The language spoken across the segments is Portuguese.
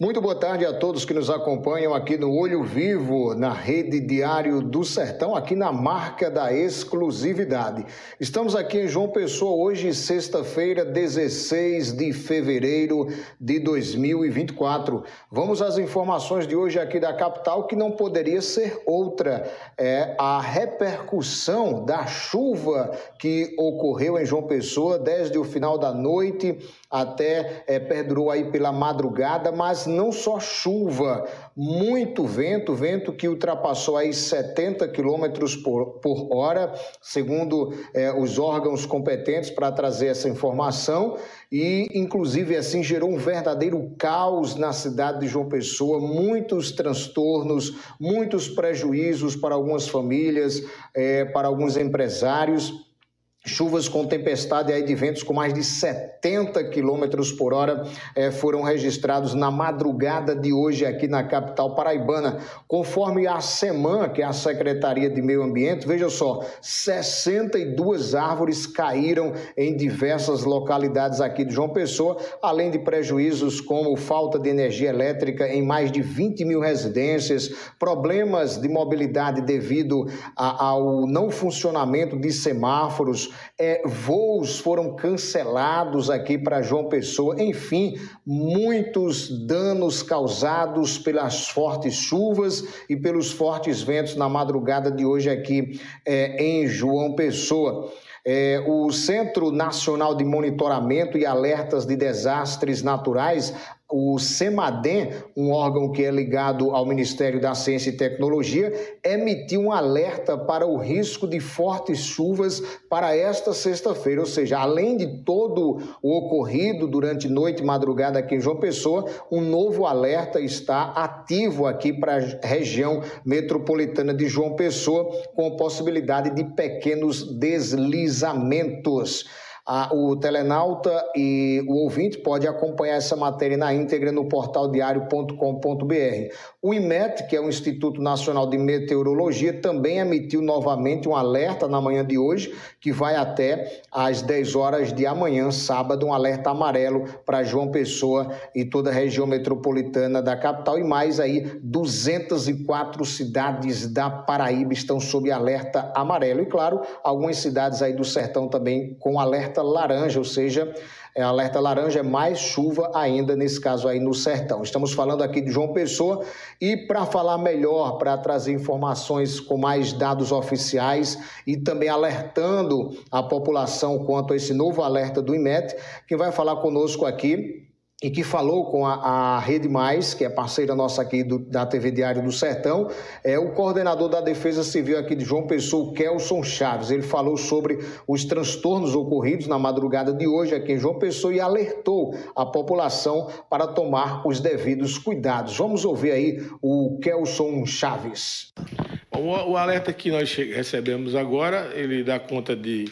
Muito boa tarde a todos que nos acompanham aqui no Olho Vivo, na Rede Diário do Sertão, aqui na marca da exclusividade. Estamos aqui em João Pessoa hoje, sexta-feira, 16 de fevereiro de 2024. Vamos às informações de hoje aqui da capital, que não poderia ser outra. É a repercussão da chuva que ocorreu em João Pessoa desde o final da noite até é, perdurou aí pela madrugada, mas não só chuva, muito vento, vento que ultrapassou aí 70 quilômetros por, por hora, segundo é, os órgãos competentes para trazer essa informação, e inclusive assim gerou um verdadeiro caos na cidade de João Pessoa, muitos transtornos, muitos prejuízos para algumas famílias, é, para alguns empresários. Chuvas com tempestade aí de ventos com mais de 70 quilômetros por hora eh, foram registrados na madrugada de hoje aqui na capital paraibana. Conforme a SEMAN, que é a Secretaria de Meio Ambiente, veja só, 62 árvores caíram em diversas localidades aqui de João Pessoa, além de prejuízos como falta de energia elétrica em mais de 20 mil residências, problemas de mobilidade devido ao não funcionamento de semáforos, é, voos foram cancelados aqui para João Pessoa, enfim, muitos danos causados pelas fortes chuvas e pelos fortes ventos na madrugada de hoje aqui é, em João Pessoa. É, o Centro Nacional de Monitoramento e Alertas de Desastres Naturais o CEMADEM, um órgão que é ligado ao Ministério da Ciência e Tecnologia, emitiu um alerta para o risco de fortes chuvas para esta sexta-feira, ou seja, além de todo o ocorrido durante noite e madrugada aqui em João Pessoa, um novo alerta está ativo aqui para a região metropolitana de João Pessoa, com possibilidade de pequenos deslizamentos. A, o telenauta e o ouvinte pode acompanhar essa matéria na íntegra no portal diário.com.br. O IMET, que é o Instituto Nacional de Meteorologia, também emitiu novamente um alerta na manhã de hoje, que vai até às 10 horas de amanhã, sábado, um alerta amarelo para João Pessoa e toda a região metropolitana da capital e mais aí 204 cidades da Paraíba estão sob alerta amarelo e claro, algumas cidades aí do sertão também com alerta alerta laranja, ou seja, é, alerta laranja é mais chuva ainda nesse caso aí no sertão. Estamos falando aqui de João Pessoa e para falar melhor, para trazer informações com mais dados oficiais e também alertando a população quanto a esse novo alerta do IMET, quem vai falar conosco aqui e que falou com a, a, Rede Mais, que é parceira nossa aqui do, da TV Diário do Sertão, é o coordenador da Defesa Civil aqui de João Pessoa, Kelson Chaves. Ele falou sobre os transtornos ocorridos na madrugada de hoje aqui em João Pessoa e alertou a população para tomar os devidos cuidados. Vamos ouvir aí o Kelson Chaves. O, o alerta que nós recebemos agora, ele dá conta de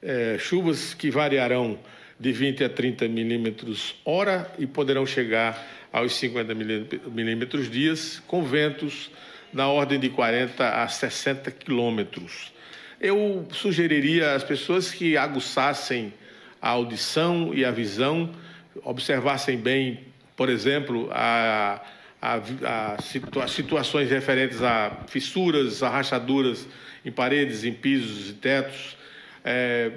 é, chuvas que variarão de 20 a 30 milímetros hora e poderão chegar aos 50 milímetros dias, com ventos na ordem de 40 a 60 quilômetros. Eu sugeriria às pessoas que aguçassem a audição e a visão, observassem bem, por exemplo, a, a, a situa situações referentes a fissuras, a rachaduras em paredes, em pisos e tetos, é,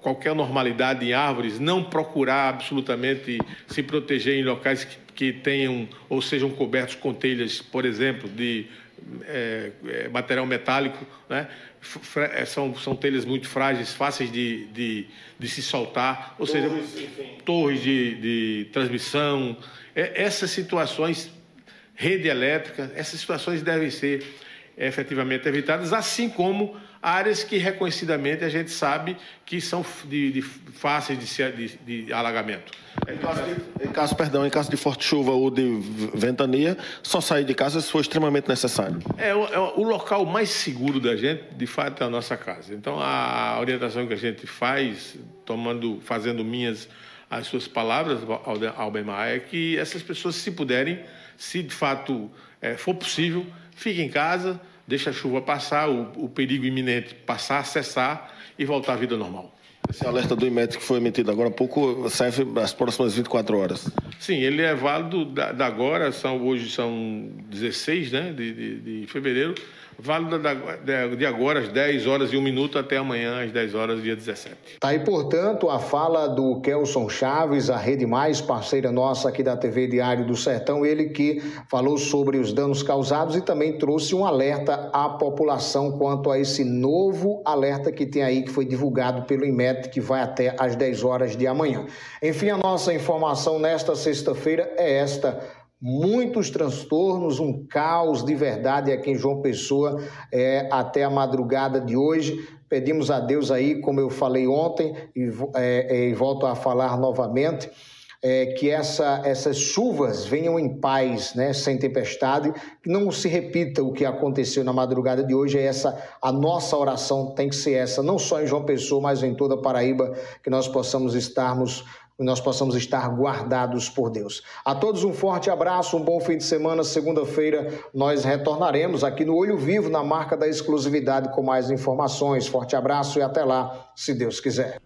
qualquer normalidade em árvores, não procurar absolutamente se proteger em locais que, que tenham ou sejam cobertos com telhas, por exemplo, de é, é, material metálico, né? É, são, são telhas muito frágeis, fáceis de, de, de se soltar, ou torres, seja, enfim. torres de, de transmissão. É, essas situações, rede elétrica, essas situações devem ser efetivamente evitadas, assim como áreas que reconhecidamente a gente sabe que são de, de fáceis de, de, de alagamento. Em caso, de, em caso, perdão, em caso de forte chuva ou de ventania, só sair de casa se for extremamente necessário. É, o, é o local mais seguro da gente, de fato, é a nossa casa. Então, a orientação que a gente faz, tomando, fazendo minhas as suas palavras, Albemar, é que essas pessoas, se puderem, se de fato é, for possível, fiquem em casa, deixa a chuva passar, o, o perigo iminente passar, cessar e voltar à vida normal. Esse alerta do IMET que foi emitido agora há pouco serve as próximas 24 horas. Sim, ele é válido da, da agora, são, hoje são 16 né, de, de, de fevereiro, válida de agora às 10 horas e 1 minuto até amanhã às 10 horas, dia 17. Tá aí, portanto, a fala do Kelson Chaves, a Rede Mais, parceira nossa aqui da TV Diário do Sertão, ele que falou sobre os danos causados e também trouxe um alerta à população quanto a esse novo alerta que tem aí, que foi divulgado pelo IMET, que vai até às 10 horas de amanhã. Enfim, a nossa informação nesta sexta-feira é esta muitos transtornos, um caos de verdade aqui em João Pessoa é, até a madrugada de hoje. Pedimos a Deus aí, como eu falei ontem e, é, é, e volto a falar novamente, é, que essa, essas chuvas venham em paz, né, sem tempestade, que não se repita o que aconteceu na madrugada de hoje. É essa a nossa oração tem que ser essa, não só em João Pessoa, mas em toda a Paraíba, que nós possamos estarmos nós possamos estar guardados por Deus. A todos um forte abraço, um bom fim de semana. Segunda-feira nós retornaremos aqui no Olho Vivo, na marca da exclusividade, com mais informações. Forte abraço e até lá, se Deus quiser.